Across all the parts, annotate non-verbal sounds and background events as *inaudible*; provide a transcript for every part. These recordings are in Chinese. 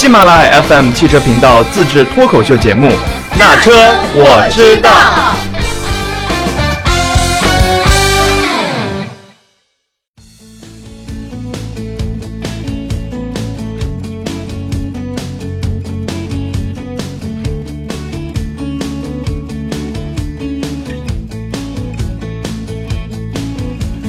喜马拉雅 FM 汽车频道自制脱口秀节目《那车我知道》。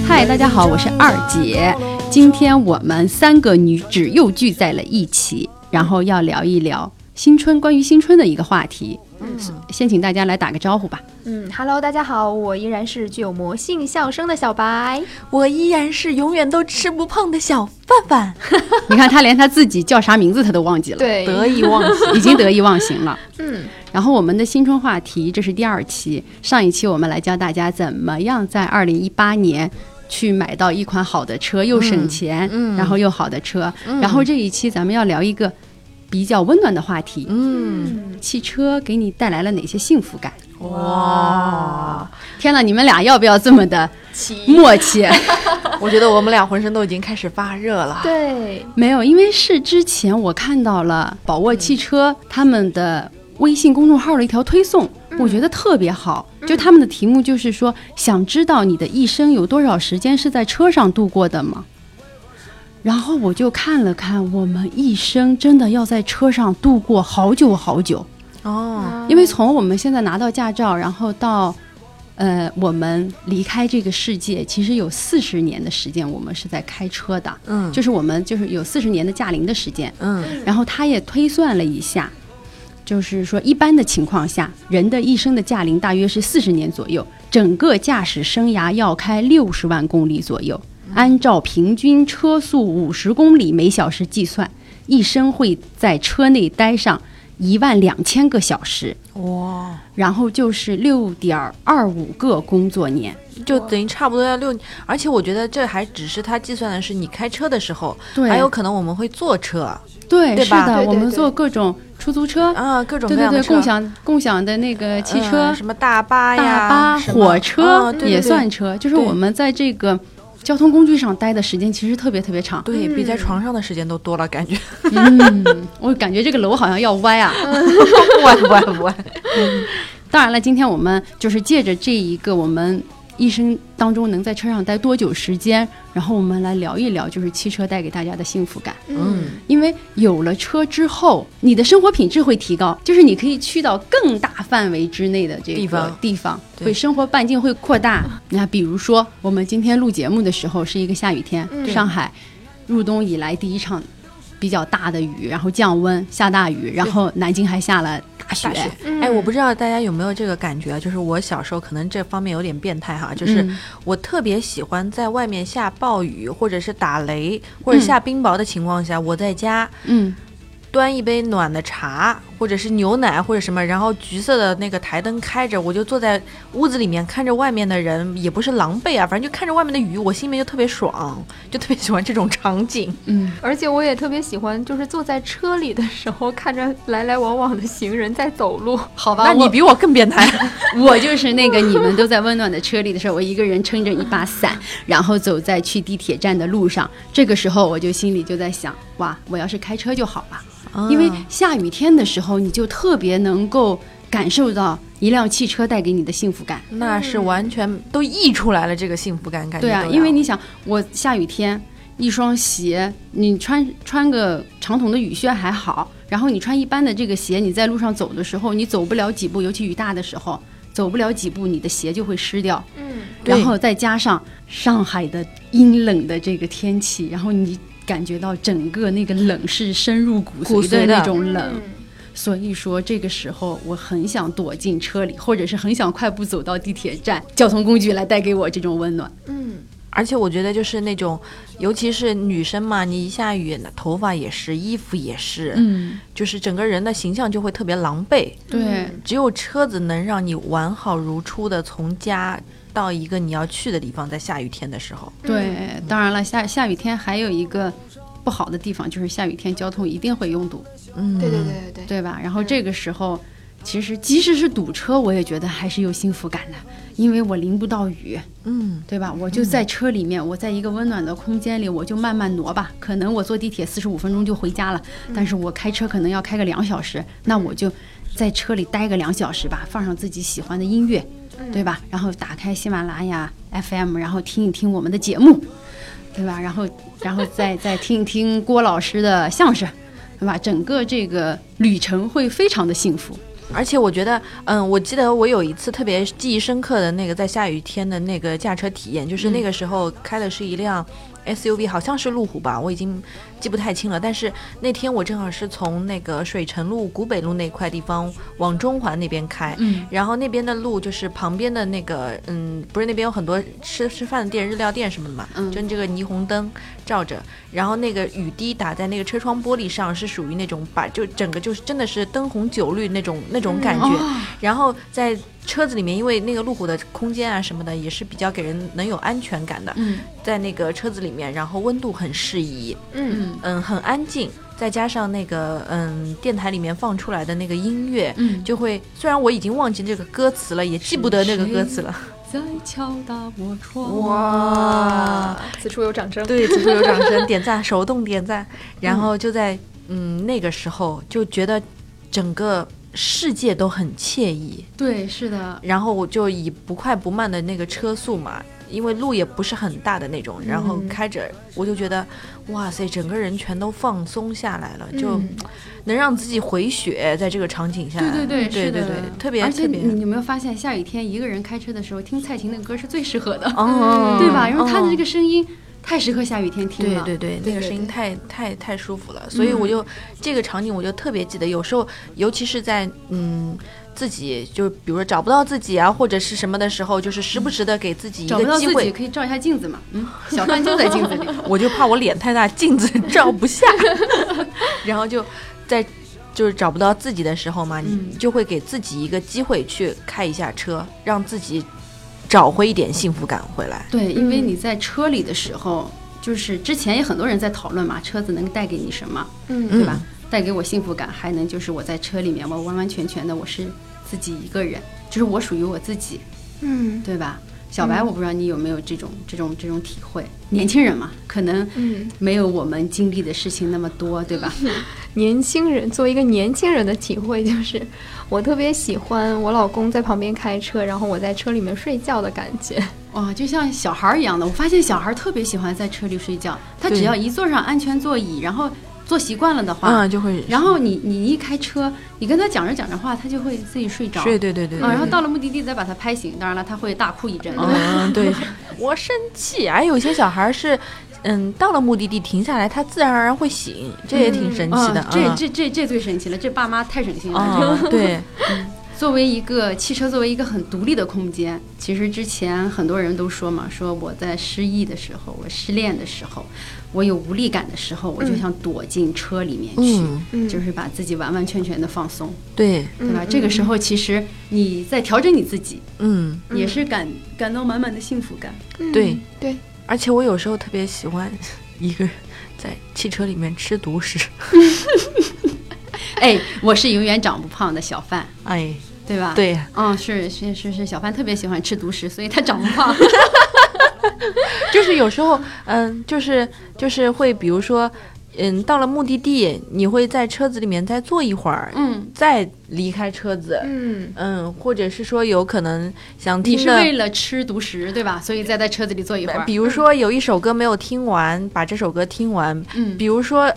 嗨，大家好，我是二姐。今天我们三个女子又聚在了一起，然后要聊一聊新春关于新春的一个话题。嗯先请大家来打个招呼吧。嗯，Hello，大家好，我依然是具有魔性笑声的小白。我依然是永远都吃不胖的小范范。*laughs* 你看他连他自己叫啥名字他都忘记了，对，得意忘形。已经得意忘形了。*laughs* 嗯，然后我们的新春话题，这是第二期。上一期我们来教大家怎么样在二零一八年去买到一款好的车，又省钱，嗯然后又好的车。然后这一期咱们要聊一个比较温暖的话题，嗯，汽车给你带来了哪些幸福感？哇，天呐，你们俩要不要这么的默契？*laughs* 我觉得我们俩浑身都已经开始发热了。对，没有，因为是之前我看到了宝沃汽车他们的微信公众号的一条推送，我觉得特别好。就他们的题目就是说，想知道你的一生有多少时间是在车上度过的吗？然后我就看了看，我们一生真的要在车上度过好久好久。哦，因为从我们现在拿到驾照，然后到呃我们离开这个世界，其实有四十年的时间，我们是在开车的。嗯，就是我们就是有四十年的驾龄的时间。嗯然后他也推算了一下，就是说一般的情况下，人的一生的驾龄大约是四十年左右，整个驾驶生涯要开六十万公里左右。按照平均车速五十公里每小时计算，一生会在车内待上一万两千个小时，哇，然后就是六点二五个工作年。就等于差不多要六，而且我觉得这还只是他计算的是你开车的时候，对还有可能我们会坐车对，对吧是的，我们坐各种出租车，啊，各种对对对，各样的车共享共享的那个汽车，嗯什么大巴呀、大巴、火车也算车，就是我们在这个交通工具上待的时间其实特别特别长。对比在嗯床上的时间都多了，感觉嗯，我感觉这个楼好像要歪啊。*laughs* 不歪不歪不歪。当然了，今天我们就是借着这一个我们一生当中能在车上待多久时间，然后我们来聊一聊，就是汽车带给大家的幸福感。嗯，因为有了车之后，你的生活品质会提高，就是你可以去到更大范围之内的这个地方地方对会生活半径会扩大。*laughs* 那比如说，我们今天录节目的时候是一个下雨天，嗯上海入冬以来第一场比较大的雨，然后降温下大雨，然后南京还下了大雪。大雪。嗯。哎，我不知道大家有没有这个感觉啊，就是我小时候可能这方面有点变态哈，就是嗯。我特别喜欢在外面下暴雨或者是打雷或者下冰雹的情况下，我在家嗯，端一杯暖的茶或者是牛奶或者什么，然后橘色的那个台灯开着，我就坐在屋子里面看着外面的人，也不是狼狈啊，反正就看着外面的雨，我心里面就特别爽，就特别喜欢这种场景。嗯，而且我也特别喜欢，就是坐在车里的时候，看着来来往往的行人在走路。好吧，那你比我更变态。*laughs* 我就是那个你们都在温暖的车里的时候，我一个人撑着一把伞，然后走在去地铁站的路上。这个时候我就心里就在想，哇，我要是开车就好了。因为下雨天的时候，你就特别能够感受到一辆汽车带给你的幸福感。那是完全都溢出来了这个幸福感，感觉对啊，因为你想，我下雨天一双鞋，你穿穿个长筒的雨靴还好，然后你穿一般的这个鞋，你在路上走的时候，你走不了几步，尤其雨大的时候，走不了几步，你的鞋就会湿掉。嗯，然后再加上上海的阴冷的这个天气，然后你感觉到整个那个冷是深入骨髓的那种冷。嗯所以说，这个时候我很想躲进车里，或者是很想快步走到地铁站，交通工具来带给我这种温暖。嗯，而且我觉得就是那种，尤其是女生嘛，你一下雨，那头发也是，衣服也是，嗯，就是整个人的形象就会特别狼狈。对，只有车子能让你完好如初的从家到一个你要去的地方，在下雨天的时候。对，当然了，下下雨天还有一个不好的地方，就是下雨天交通一定会拥堵，嗯，对对对对对，对吧？然后这个时候，其实即使是堵车，我也觉得还是有幸福感的，因为我淋不到雨，嗯对吧？我就在车里面，我在一个温暖的空间里，我就慢慢挪吧。可能我坐地铁四十五分钟就回家了，但是我开车可能要开个两小时，那我就在车里待个两小时吧，放上自己喜欢的音乐，对吧？然后打开喜马拉雅 FM，然后听一听我们的节目，对吧？然后，然后再 *laughs* 再听一听郭老师的相声，对吧？整个这个旅程会非常的幸福。而且我觉得，嗯，我记得我有一次特别记忆深刻的那个在下雨天的那个驾车体验，就是那个时候开的是一辆 SUV，好像是路虎吧，我已经记不太清了。但是那天我正好是从那个水城路、古北路那块地方往中环那边开，嗯然后那边的路就是旁边的那个，嗯，不是那边有很多吃吃饭的店、日料店什么的嘛，嗯就这个霓虹灯照着，然后那个雨滴打在那个车窗玻璃上，是属于那种把就整个就是真的是灯红酒绿那种那种感觉。哦然后在车子里面，因为那个路虎的空间啊什么的也是比较给人能有安全感的，嗯在那个车子里面，然后温度很适宜，嗯嗯嗯，很安静，再加上那个嗯电台里面放出来的那个音乐。嗯，就会，虽然我已经忘记这个歌词了，也记不得那个歌词了。在敲打我窗。哇，此处有掌声。对，此处有掌声，点赞，手动点赞。然后就在嗯那个时候，就觉得整个世界都很惬意。对，是的，然后我就以不快不慢的那个车速嘛，因为路也不是很大的那种，然后嗯开着我就觉得，哇塞，整个人全都放松下来了，就嗯能让自己回血，在这个场景下，对对对，对对对，特别而且特别，你有没有发现，下雨天一个人开车的时候，听蔡琴的歌是最适合的，哦，*laughs* 对吧？因为她的这个。声音太适合下雨天听了。对对对，那个声音对太太太舒服了，所以我就、这个场景我就特别记得。有时候，尤其是在嗯自己就比如说找不到自己啊，或者是什么的时候，就是时不时的给自己一找不到自己个机会。可以照一下镜子嘛。嗯，小范就在镜子里。*laughs* 我就怕我脸太大，镜子 *laughs* 照不下，*laughs* 然后就在就是找不到自己的时候嘛，嗯你就会给自己一个机会去开一下车，让自己找回一点幸福感回来。对，因为你在车里的时候，就是之前也很多人在讨论嘛，车子能带给你什么，嗯对吧？带给我幸福感，还能就是我在车里面，我完完全全的我是自己一个人，就是我属于我自己，嗯对吧？小白，我不知道你有没有这种这种这种体会。年轻人嘛，可能嗯，没有我们经历的事情那么多，对吧？*laughs* 年轻人作为一个年轻人的体会就是，我特别喜欢我老公在旁边开车，然后我在车里面睡觉的感觉。*laughs* 哇，就像小孩儿一样的。我发现小孩儿特别喜欢在车里睡觉，他只要一坐上安全座椅，然后坐习惯了的话，嗯，就会然后你你一开车，你跟他讲着讲着话，他就会自己睡着。睡，对对对啊，然后到了目的地再把他拍醒，当然了，他会大哭一阵。嗯，对，*laughs* 我生气。而有些小孩是，嗯，到了目的地停下来，他自然而然会醒，这也挺神奇的。啊，这嗯这这这最神奇了，这爸妈太省心了。啊，对，*laughs* 作为一个汽车，作为一个很独立的空间，其实之前很多人都说嘛，说我在失意的时候，我失恋的时候，我有无力感的时候，我就想躲进车里面去，就是把自己完完全全的放松，对，对吧？嗯这个时候其实你在调整你自己，嗯，也是感感到满满的幸福感。对。嗯对，而且我有时候特别喜欢一个人在汽车里面吃独食，*laughs* 哎，我是永远长不胖的小范，哎，对吧？。对，嗯，是是是是，小范特别喜欢吃独食，所以他长不胖。*laughs* 就是有时候，嗯，就是就是会，比如说，嗯，到了目的地，你会在车子里面再坐一会儿，嗯，再离开车子，嗯嗯，或者是说有可能想听的是为了吃独食，对吧？所以再在车子里坐一会儿。比如说有一首歌没有听完，把这首歌听完；嗯，比如说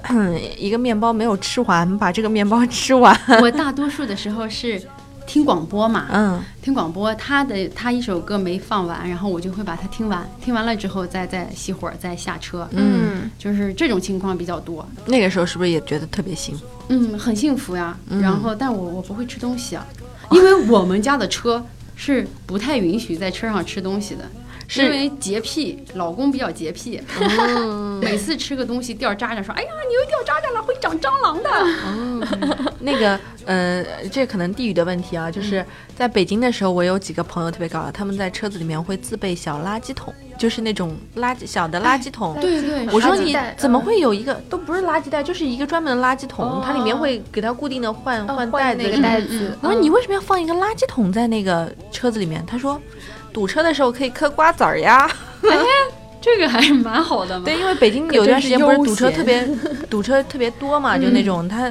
一个面包没有吃完，把这个面包吃完。我大多数的时候是听广播嘛，嗯，听广播，他的他一首歌没放完，然后我就会把它听完，听完了之后再再熄火，再下车，嗯就是这种情况比较多。那个时候是不是也觉得特别幸福？嗯，很幸福呀。嗯然后，但我我不会吃东西啊，因为我们家的车是不太允许在车上吃东西的。是。因为洁癖，老公比较洁癖，*laughs* 每次吃个东西掉渣渣，说：“哎呀，你又掉渣渣了，会长蟑螂的。那个呃，这可能地域的问题啊，就是在北京的时候，我有几个朋友特别搞笑，他们在车子里面会自备小垃圾桶，就是那种垃圾小的垃圾桶。对对，我说你怎么会有一个都不是垃圾袋，就是一个专门的垃圾桶，哦。它里面会给它固定的换嗯换袋子那个袋子，我说你为什么要放一个垃圾桶在那个车子里面？他说堵车的时候可以嗑瓜子儿呀。*laughs* 这个还是蛮好的嘛。对，因为北京有段时间不是堵车特别堵车特别多嘛，就那种它。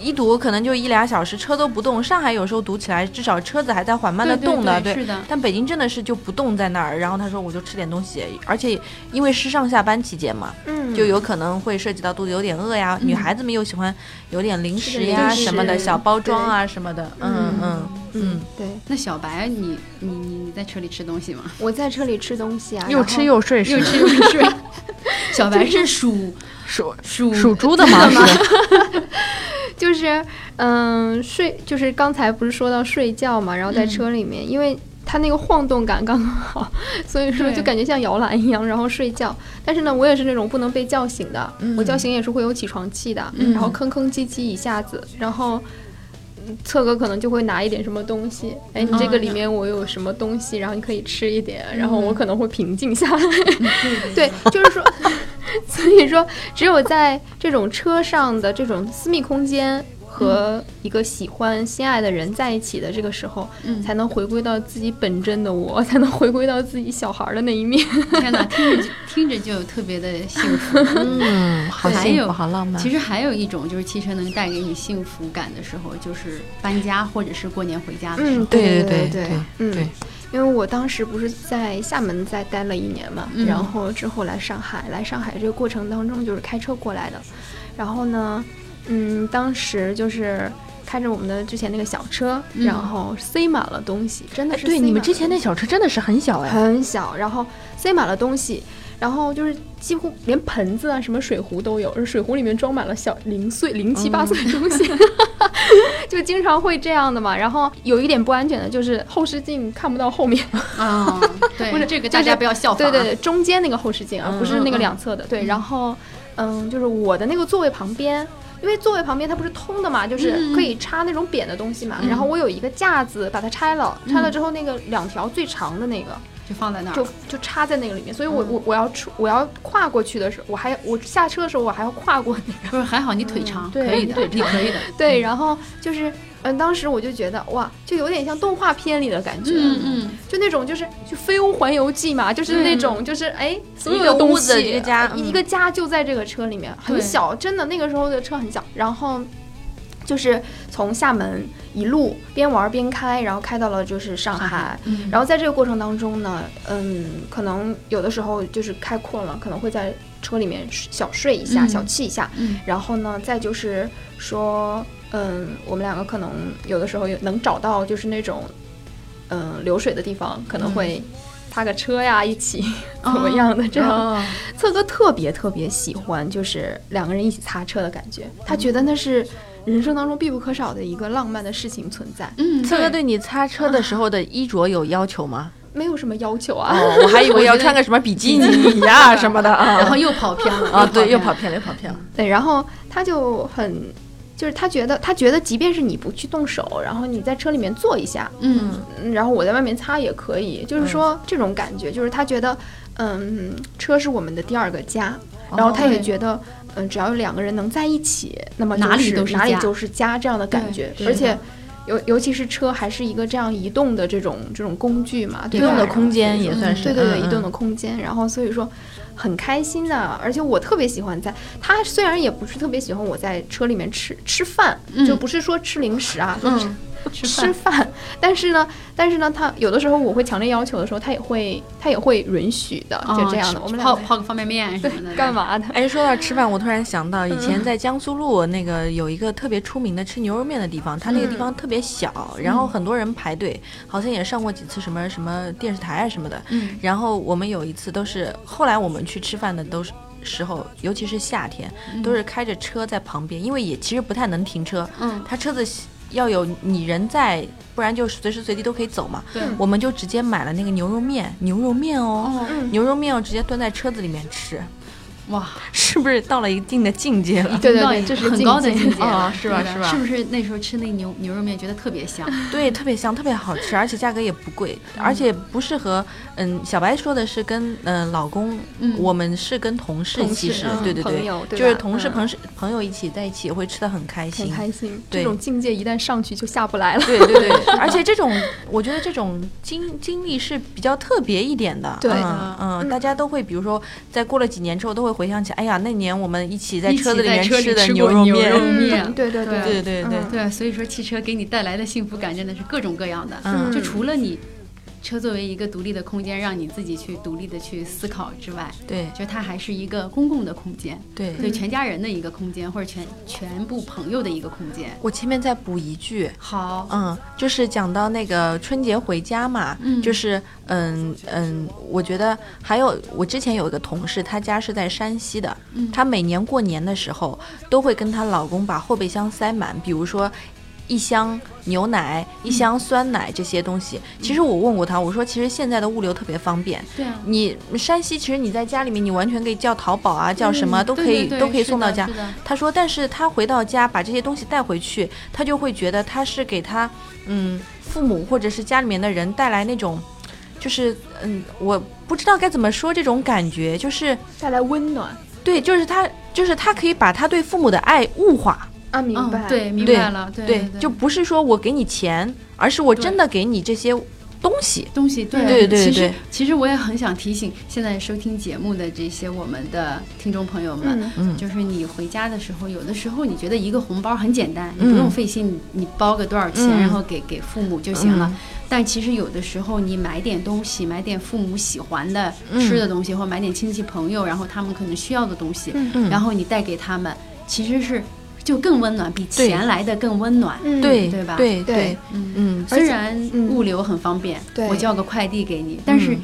一堵可能就一俩小时，车都不动。上海有时候堵起来，至少车子还在缓慢的对对动的，对是的但北京真的是就不动在那儿。然后他说，我就吃点东西，而且因为是上下班期间嘛，嗯，就有可能会涉及到肚子有点饿呀。女孩子们又喜欢有点零食呀什么的，小包装啊什么的。嗯嗯嗯，对，那小白，你你你你在车里吃东西吗？*laughs* 我在车里吃东西啊，又吃又睡，又吃又睡。*laughs* *laughs* 小白是属属属属猪的吗？是就是嗯睡，就是刚才不是说到睡觉嘛，然后在嗯车里面，因为它那个晃动感刚刚好，所以说就感觉像摇篮一样，然后睡觉。但是呢，我也是那种不能被叫醒的，嗯我叫醒也是会有起床气的，嗯然后吭吭唧唧一下子，然后。嗯策哥可能就会拿一点什么东西，哎，你这个里面我有什么东西，然后你可以吃一点，然后我可能会平静下来。*laughs* 对，就是说，*laughs* 所以说，只有在这种车上的这种私密空间和一个喜欢、心爱的人在一起的这个时候，嗯才能回归到自己本真的我，*laughs* 才能回归到自己小孩儿的那一面。天哪，听着就 *laughs* 听着就特别的幸福。嗯，好还有幸福，好浪漫。其实还有一种就是汽车能带给你幸福感的时候，就是搬家或者是过年回家的时候。嗯，对对对对对嗯对，因为我当时不是在厦门再待了一年嘛，嗯然后之后来上海，来上海这个过程当中就是开车过来的，然后呢，嗯，当时就是。开着我们的之前那个小车，嗯然后塞满了东西，真的是对，你们之前那小车真的是很小哎。很小，然后塞满了东西，然后就是几乎连盆子啊、什么水壶都有，水壶里面装满了小零碎、零七八碎的东西，*laughs* 就经常会这样的嘛。然后有一点不安全的就是后视镜看不到后面，啊，对，*laughs* 不是这个大家不要效仿、啊。对对对，中间那个后视镜啊，嗯不是那个两侧的。对，然后嗯，就是我的那个座位旁边。因为座位旁边它不是通的嘛，就是可以插那种扁的东西嘛。嗯然后我有一个架子，把它拆了，嗯拆了之后那个两条最长的那个，就放在那儿。就就插在那个里面，所以我嗯。我我要出我要跨过去的时候，我还我下车的时候我还要跨过那个，不是还好你腿长，对可以的，你可以的。对，然后就是嗯，当时我就觉得哇，就有点像动画片里的感觉，嗯嗯，就那种就是就《飞屋环游记》嘛，就是那种就是哎，所有的东一个屋子西一个家一个家就在这个车里面，很小，真的那个时候的车很小，然后。就是从厦门一路边玩边开，然后开到了就是上海，上海嗯。然后在这个过程当中呢，嗯，可能有的时候就是开困了，可能会在车里面小睡一下、嗯。小憩一下，嗯。然后呢，再就是说，嗯，我们两个可能有的时候有能找到就是那种，嗯，流水的地方，可能会擦个车呀，一起怎么样的这样。哦。*laughs* 策哥特别特别喜欢就是两个人一起擦车的感觉，他觉得那是人生当中必不可少的一个浪漫的事情存在，嗯，策哥对你擦车的时候的衣着有要求吗？没有什么要求啊。哦，我还以为要穿个什么比基尼呀什么的啊。然后又跑偏了啊，对，又跑偏偏了，又跑偏了。对，然后他就很，就是他觉得他觉得，即便是你不去动手，然后你在车里面坐一下，嗯嗯然后我在外面擦也可以，就是说这种感觉，就是他觉得，嗯，车是我们的第二个家，然后他也觉得，嗯，只要有两个人能在一起，那么哪里都是家哪里就是家这样的感觉，而且。尤尤其是车还是一个这样移动的这种这种工具嘛？移动的空间也算是对对对，嗯移动的空间。然后所以说很开心的，而且我特别喜欢在他虽然也不是特别喜欢我在车里面吃吃饭，嗯就不是说吃零食啊，吃 *laughs* 吃饭饭，但是呢，但是呢，他有的时候我会强烈要求的时候，他也会他也会允许的，就这样的。哦我们俩泡泡个方便面什么的，干？嘛的？*laughs* 哎，说到吃饭，我突然想到，以前在江苏路那个有一个特别出名的吃牛肉面的地方，它那个地方特别小，然后很多人排队，好像也上过几次什么什么电视台啊什么的。嗯然后我们有一次都是，后来我们去吃饭的都是。时候，尤其是夏天，都是开着车在旁边，因为也其实不太能停车。嗯他车子要有你人在，不然就随时随地都可以走嘛。对。我们就直接买了那个牛肉面，牛肉面哦，牛肉面我直接端在车子里面吃，哇，是不是到了一定的境界了？对对对这是很高的境界了啊是吧是吧是不是那时候吃那牛牛肉面觉得特别香？对，特别香，特别好吃，而且价格也不贵，而且不适合。嗯，小白说的是跟嗯、呃老公，嗯我们是跟同事其实，嗯对对对，朋友对就是同事朋事朋友一起在一起会吃的很开心很。开心。对这种境界一旦上去就下不来了。对对对，*laughs* 而且这种我觉得这种经经历是比较特别一点的。对嗯嗯，嗯大家都会比如说在过了几年之后都会回想起，哎呀，那年我们一起在车子里面吃的牛肉面。对对对对对对嗯对，所以说汽车给你带来的幸福感真的是各种各样的。嗯就除了你车作为一个独立的空间，让你自己去独立的去思考之外，对就它还是一个公共的空间，对对全家人的一个空间，或者全全部朋友的一个空间。我前面再补一句，好，嗯，就是讲到那个春节回家嘛，嗯就是嗯嗯，我觉得还有我之前有一个同事，她家是在山西的，嗯她每年过年的时候都会跟她老公把后备箱塞满，比如说。一箱牛奶、一箱酸奶这些东西，其实我问过他，我说其实现在的物流特别方便，对啊，你山西其实你在家里面，你完全可以叫淘宝啊，叫什么都可以都可以送到家。他说，但是他回到家把这些东西带回去，他就会觉得他是给他嗯父母或者是家里面的人带来那种，就是嗯我不知道该怎么说这种感觉，就是带来温暖。对，就是他就是他可以把他对父母的爱物化，啊，明白？嗯，对，明白了，对对，就不是说我给你钱，而是我真的给你这些东西。东西，对对对其实其实我也很想提醒现在收听节目的这些我们的听众朋友们，嗯。嗯。就是你回家的时候，有的时候你觉得一个红包很简单，你嗯不用费心，你你包个多少钱，嗯。然后给给父母就行了。嗯。但其实有的时候你买点东西，买点父母喜欢的嗯。吃的东西，或买点亲戚朋友，然后他们可能需要的东西，嗯。嗯。然后你带给他们，其实是就更温暖，比钱来的更温暖。嗯。对对吧？对对嗯，嗯虽然嗯。物流很方便，对。我叫个快递给你，但是嗯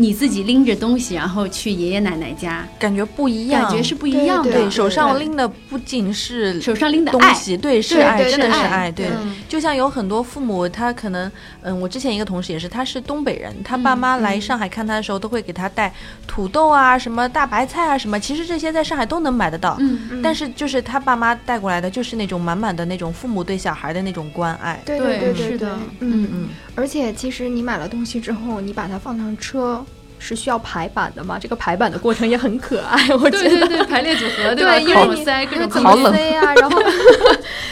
你自己拎着东西，然后去爷爷奶奶家，感觉不一样，感觉是不一样的。对对手上拎的不仅是手上拎的，东西，对，是爱，是爱真的是爱，对。嗯就像有很多父母，他可能，嗯，我之前一个同事也是，他是东北人，他爸妈来上海看他的时候，都会给他带土豆啊、什么大白菜啊什么，其实这些在上海都能买得到。嗯，嗯但是就是他爸妈带过来的，就是那种满满的那种父母对小孩的那种关爱。对对对对对是的，嗯。嗯，而且其实你买了东西之后，你把它放上车。是需要排版的嘛？这个排版的过程也很可爱，*laughs* 我觉得。对对对，排列组合，吧？对，因各为你种塞，各种口怎么塞呀、*laughs* 然后，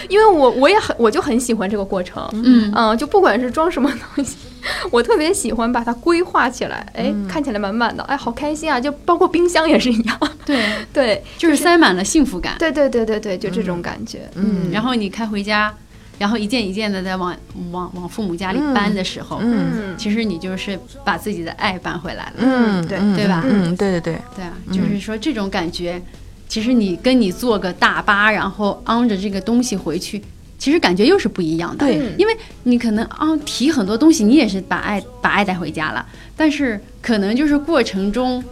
因为我我也很我就很喜欢这个过程，嗯嗯，就不管是装什么东西，*laughs* 我特别喜欢把它规划起来，哎，嗯看起来满满的，哎，好开心啊！就包括冰箱也是一样，对，对，就是塞满了幸福感。对对对对对，就这种感觉，嗯然后你开回家，然后一件一件的在往往往父母家里搬的时候，嗯。嗯，其实你就是把自己的爱搬回来了。嗯，对。嗯对吧？嗯，对对对，对啊，就是说这种感觉，其实你跟你坐个大巴，然后昂着这个东西回去，其实感觉又是不一样的。因为你可能啊提很多东西，你也是把爱把爱带回家了，但是可能就是过程中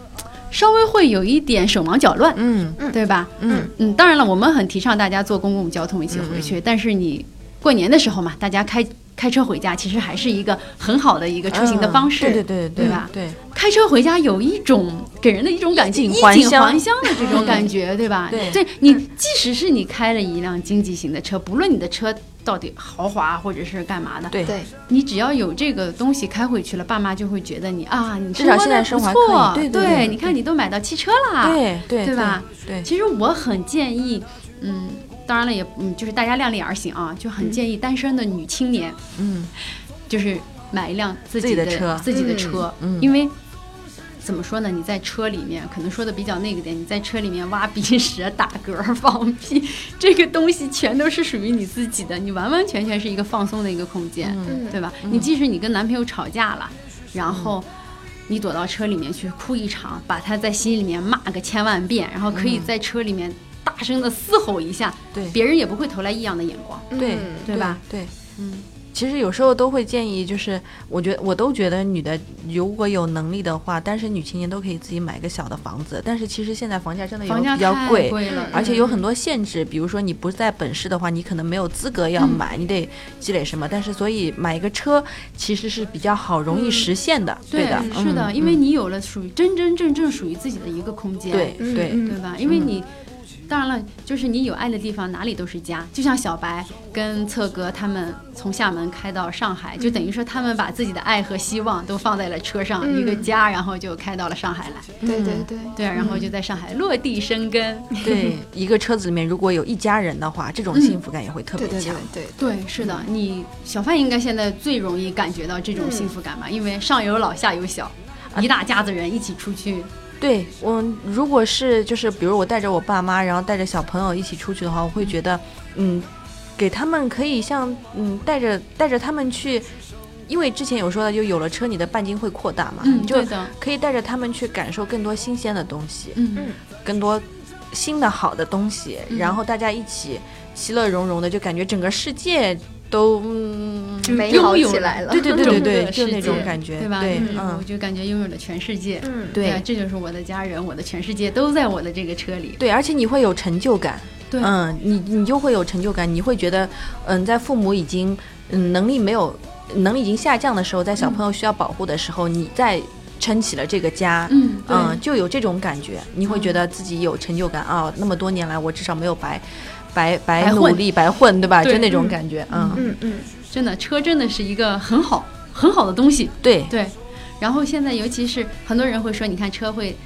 稍微会有一点手忙脚乱，嗯。对吧？嗯。嗯，当然了，我们很提倡大家坐公共交通一起回去，但是你过年的时候嘛，大家开开车回家，其实还是一个很好的一个出行的方式，嗯对对对对吧？对，开车回家有一种给人的一种感觉，衣锦还乡的这种感觉，对吧？对。你即使是你开了一辆经济型的车，不论你的车到底豪华或者是干嘛的，对。对，你只要有这个东西开回去了，爸妈就会觉得你啊，你至少现在活不生活还可以错，对对对你看你都买到汽车啦，对对对吧？对，其实我很建议，嗯，当然了也，嗯，就是大家量力而行啊，就很建议单身的女青年，嗯。就是买一辆自自己的车。自己的嗯车，嗯。因为。怎么说呢？你在车里面，可能说的比较那个点，你在车里面挖鼻屎、打嗝、放屁，这个东西全都是属于你自己的，你完完全全是一个放松的一个空间，嗯。对吧？你即使你跟男朋友吵架了，然后你躲到车里面去哭一场，把他在心里面骂个千万遍，然后可以在车里面大声的嘶吼一下，对别人也不会投来异样的眼光。对嗯对吧？对，嗯，其实有时候都会建议，就是我觉得我都觉得女的如果有能力的话，单身女青年都可以自己买个小的房子。但是其实现在房价真的有比较贵，贵了，而且有很多限制，比如说你不在本市的话，你可能没有资格要买，你得积累什么。但是所以买一个车其实是比较好，容易实现的，对的，是的，嗯因为你有了属于真真正正属于自己的一个空间，对对对吧？因为你。当然了，就是你有爱的地方，哪里都是家。就像小白跟策哥他们从厦门开到上海，就等于说他们把自己的爱和希望都放在了车上，嗯一个家，然后就开到了上海来。对对对，对啊，然后就在上海落地生根。对，一个车子里面如果有一家人的话，这种幸福感也会特别强对。对，对，是的，你小范应该现在最容易感觉到这种幸福感吧？因为上有老下有小，一大家子人一起出去。对我，如果是就是比如我带着我爸妈，然后带着小朋友一起出去的话，我会觉得，嗯，给他们可以像嗯带着带着他们去，因为之前有说的，就有了车，你的半径会扩大嘛，嗯，就可以带着他们去感受更多新鲜的东西，嗯更多新的好的东西，嗯然后大家一起其乐融融的，就感觉整个世界都嗯，美好起来了。对对对对对，*laughs* 就那种感觉，对吧？对，嗯，我嗯，就感觉拥有了全世界。嗯，对啊，这就是我的家人，我的全世界都在我的这个车里。对，而且你会有成就感。对嗯，你你就会有成就感，你会觉得，嗯，在父母已经嗯能力没有能力已经下降的时候，在小朋友需要保护的时候，你再撑起了这个家，嗯，嗯，就有这种感觉，你会觉得自己有成就感啊、那么多年来，我至少没有白白白努力白混，对吧？对就那种嗯感觉，嗯，嗯嗯，真的车真的是一个很好很好的东西。对，对，然后现在尤其是很多人会说，你看车会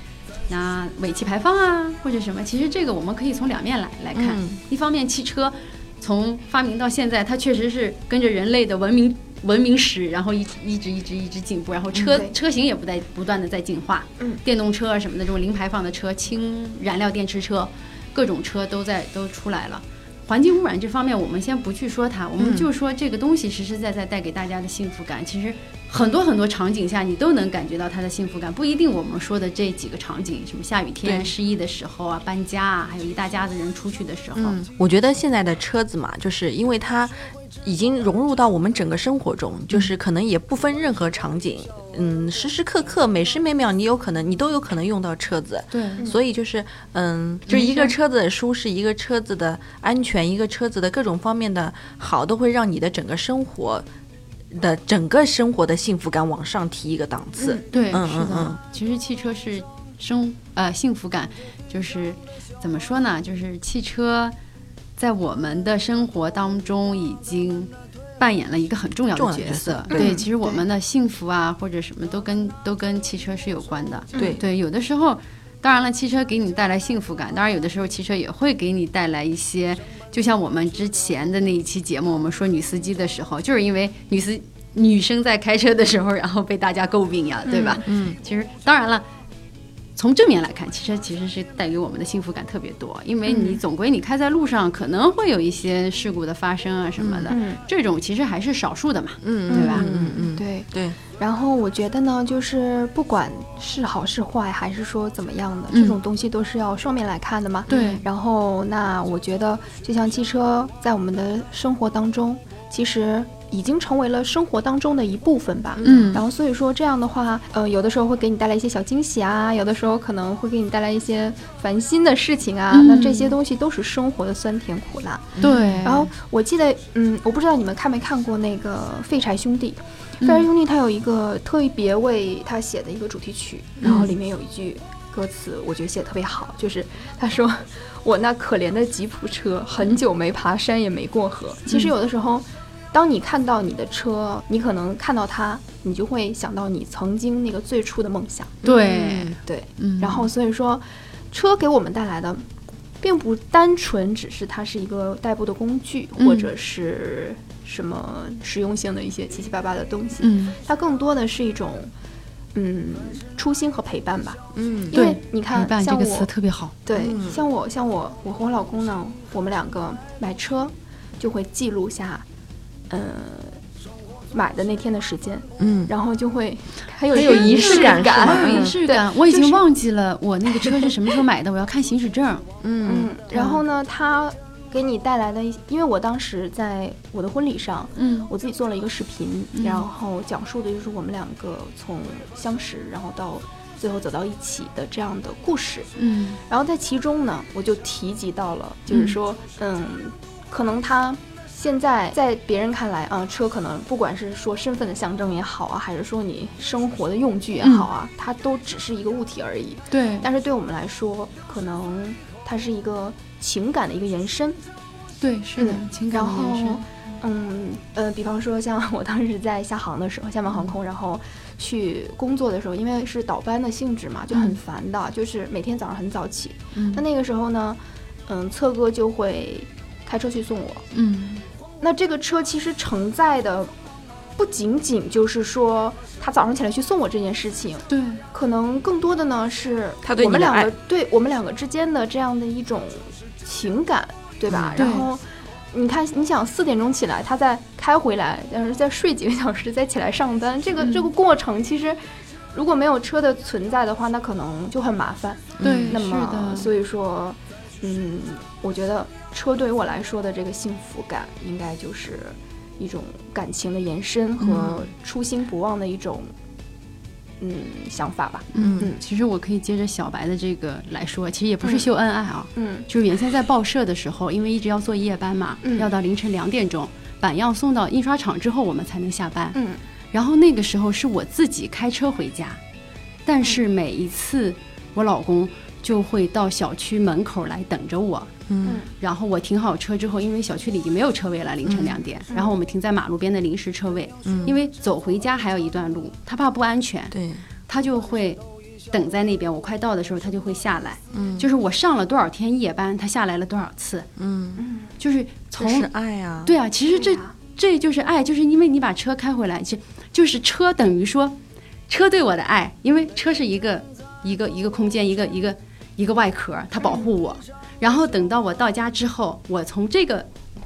拿尾气排放啊，或者什么，其实这个我们可以从两面来来看。嗯一方面，汽车从发明到现在，它确实是跟着人类的文明文明史，然后一一直一直一直进步，然后车、嗯车型也不在不断的在进化，嗯，电动车啊什么的这种零排放的车、氢燃料电池车，各种车都在都出来了。环境污染这方面，我们先不去说它，我们嗯就说这个东西实实在在带给大家的幸福感。其实很多很多场景下，你都能感觉到它的幸福感，不一定我们说的这几个场景，什么下雨天、失意的时候啊、搬家啊，还有一大家子人出去的时候，嗯，我觉得现在的车子嘛，就是因为它已经融入到我们整个生活中，就是可能也不分任何场景，嗯，时时刻刻、每时每秒，你有可能你都有可能用到车子。对，所以就是，嗯，就一个车子的舒适，一个车子的安全，一个车子的各种方面的好，都会让你的整个生活的整个生活的幸福感往上提一个档次。对，嗯是的。嗯嗯其实汽车是生呃幸福感，就是怎么说呢？就是汽车在我们的生活当中已经扮演了一个很重要的角色对其实我们的幸福啊或者什么都跟都跟汽车是有关的。对对，有的时候。当然了，汽车给你带来幸福感，当然有的时候汽车也会给你带来一些，就像我们之前的那一期节目，我们说女司机的时候，就是因为女司女生在开车的时候，然后被大家诟病呀，对吧？嗯，其实当然了，从正面来看，汽车其实是带给我们的幸福感特别多，因为你总归你开在路上，可能会有一些事故的发生啊什么的，嗯这种其实还是少数的嘛。嗯，对吧嗯嗯嗯，对。对，然后我觉得呢，就是不管是好是坏，还是说怎么样的，嗯这种东西都是要双面来看的嘛。对然后，那我觉得，就像汽车在我们的生活当中，其实已经成为了生活当中的一部分吧。嗯然后所以说这样的话，呃，有的时候会给你带来一些小惊喜啊，有的时候可能会给你带来一些烦心的事情啊。嗯那这些东西都是生活的酸甜苦辣。对，然后我记得，嗯，我不知道你们看没看过那个《废柴兄弟》。嗯废柴兄弟他有一个特别为他写的一个主题曲，然后里面有一句歌词，我觉得写的特别好，就是他说：“我那可怜的吉普车，很久没爬山也没过河。”其实有的时候，当你看到你的车，你可能看到它，你就会想到你曾经那个最初的梦想。对，对，嗯，然后所以说，车给我们带来的，并不单纯只是它是一个代步的工具，嗯。或者是什么实用性的一些七七八八的东西，嗯。它更多的是一种，嗯，初心和陪伴吧。嗯，因为对你看陪，伴这个词特别好。对，嗯。像我像我我和我老公呢，我们两个买车就会记录下，呃，买的那天的时间，嗯，然后就会很有有仪式式感仪嗯式感，我已经忘记了我那个车是什么时候买的，我要看行驶证。嗯。嗯，然后呢，他给你带来的一，因为我当时在我的婚礼上，嗯。我自己做了一个视频，嗯。然后讲述的就是我们两个从相识，然后到最后走到一起的这样的故事。嗯。然后在其中呢，我就提及到了，就是说，嗯，可能他现在在别人看来，啊、车可能不管是说身份的象征也好啊，还是说你生活的用具也好啊，它都只是一个物体而已。对但是对我们来说，可能它是一个情感的一个延伸。对是的嗯情感然后的延伸，嗯呃，比方说像我当时在厦航的时候，厦门航空，然后去工作的时候，因为是倒班的性质嘛，就很嗯烦的，就是每天早上很早起。嗯那那个时候呢，嗯，策哥就会开车去送我。嗯那这个车其实承载的不仅仅就是说他早上起来去送我这件事情，对。可能更多的呢是他对我们两个对我们两个之间的这样的一种情感，对吧？嗯然后你看，你想四点钟起来，他再开回来，但是再睡几个小时，再起来上班，这个、嗯。这个过程其实如果没有车的存在的话，那可能就很麻烦。对那是的，么所以说，嗯，我觉得车对于我来说的这个幸福感，应该就是一种感情的延伸和初心不忘的一种，嗯，想法吧。嗯嗯其实我可以接着小白的这个来说，其实也不是秀恩爱啊，嗯就是原先在报社的时候，因为一直要做夜班嘛，嗯要到凌晨两点钟，版要送到印刷厂之后，我们才能下班。嗯然后那个时候是我自己开车回家，但是每一次我老公就会到小区门口来等着我。嗯。然后我停好车之后，因为小区里已经没有车位了，凌晨两点，然后我们停在马路边的临时车位，嗯。因为走回家还有一段路，他怕不安全，对，他就会等在那边。我快到的时候，他就会下来。嗯。就是我上了多少天夜班，他下来了多少次，嗯，就是从是爱啊，对啊，其实这这就是爱，就是因为你把车开回来，就就是车等于说，车对我的爱，因为车是一个一个一个空间，一个一个一个外壳，它保护我。然后等到我到家之后，我从这个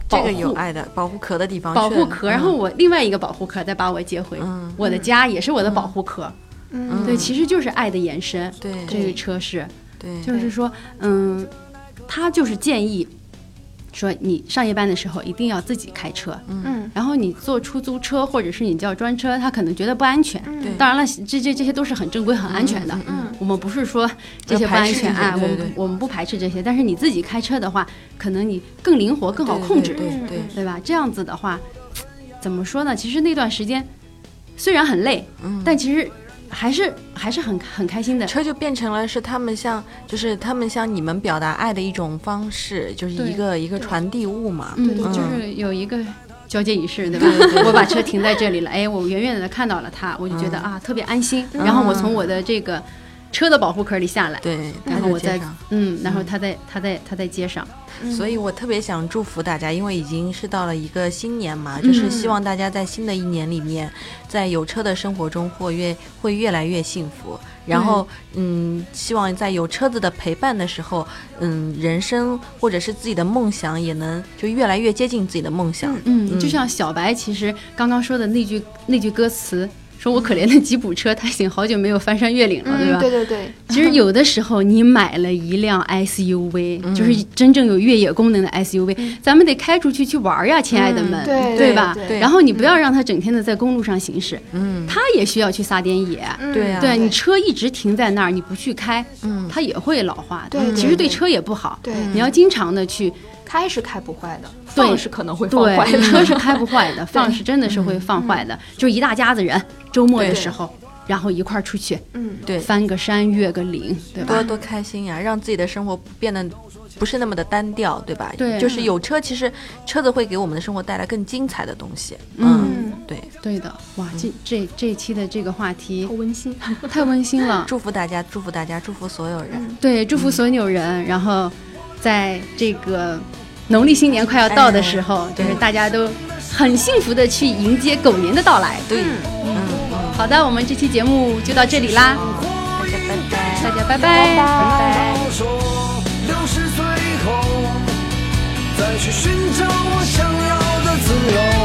这个有爱的保护壳的地方保护壳，然后嗯我另外一个保护壳再把我接回嗯。我的家，也是我的保护壳。嗯。对，其实就是爱的延伸。对。这个车是，对，就是说，嗯，他就是建议说，你上夜班的时候一定要自己开车。嗯。然后你坐出租车或者是你叫专车，他可能觉得不安全。对。当然了，这这这些都是很正规、很安全的。嗯我们不是说这些不安全啊，我我们不排斥这些，但是你自己开车的话，可能你更灵活、更好控制，对对对 *laughs* 对吧？这样子的话，怎么说呢？其实那段时间虽然很累，嗯但其实还是还是很很开心的。车就变成了是他们向，就是他们向你们表达爱的一种方式，就是一个一个传递物嘛。嗯，就是有一个交接仪式，对吧？我把车停在这里了，哎，我远远的看到了他，我就觉得、啊特别安心。然后我从我的这个车的保护壳里下来，对，然后我再在上。嗯，然后他在他在他在街上，所以我特别想祝福大家，因为已经是到了一个新年嘛，就是希望大家在新的一年里面，在有车的生活中或越会越来越幸福。然后，嗯，希望在有车子的陪伴的时候，嗯，人生或者是自己的梦想也能就越来越接近自己的梦想。嗯，就像小白其实刚刚说的那句那句歌词，说我可怜的吉普车，他已经好久没有翻山越岭了，对吧？嗯，对对对，其实有的时候，你买了一辆 SUV，、就是嗯真正有越野功能的 SUV，、咱们得开出去去玩呀，亲爱的们，嗯对吧？对。然后你不要让它整天的在公路上行驶，嗯，它也需要去撒点野。嗯。对呀对你车一直停在那儿，你不去开，嗯。它也会老化对其实对车也不好。对。你要经常的去，开是开不坏的，放是可能会放坏的。车是开不坏的，*laughs* 放是真的是会放坏的。就一大家子人，周末的时候，然后一块儿出去嗯，对，翻个山越个岭，对吧？多多开心呀，让自己的生活变得不是那么的单调，对吧？对就是有车，其实车子会给我们的生活带来更精彩的东西。嗯对，对的，哇，这这这一期的这个话题好温馨。太温馨了。*laughs* 祝福大家，祝福大家，祝福所有人。对，祝福所有人。然后，在这个农历新年快要到的时候，就是大家都很幸福的去迎接狗年的到来。对，嗯，好的，我们这期节目就到这里啦。大家拜拜，大家拜拜。好，拜拜。六。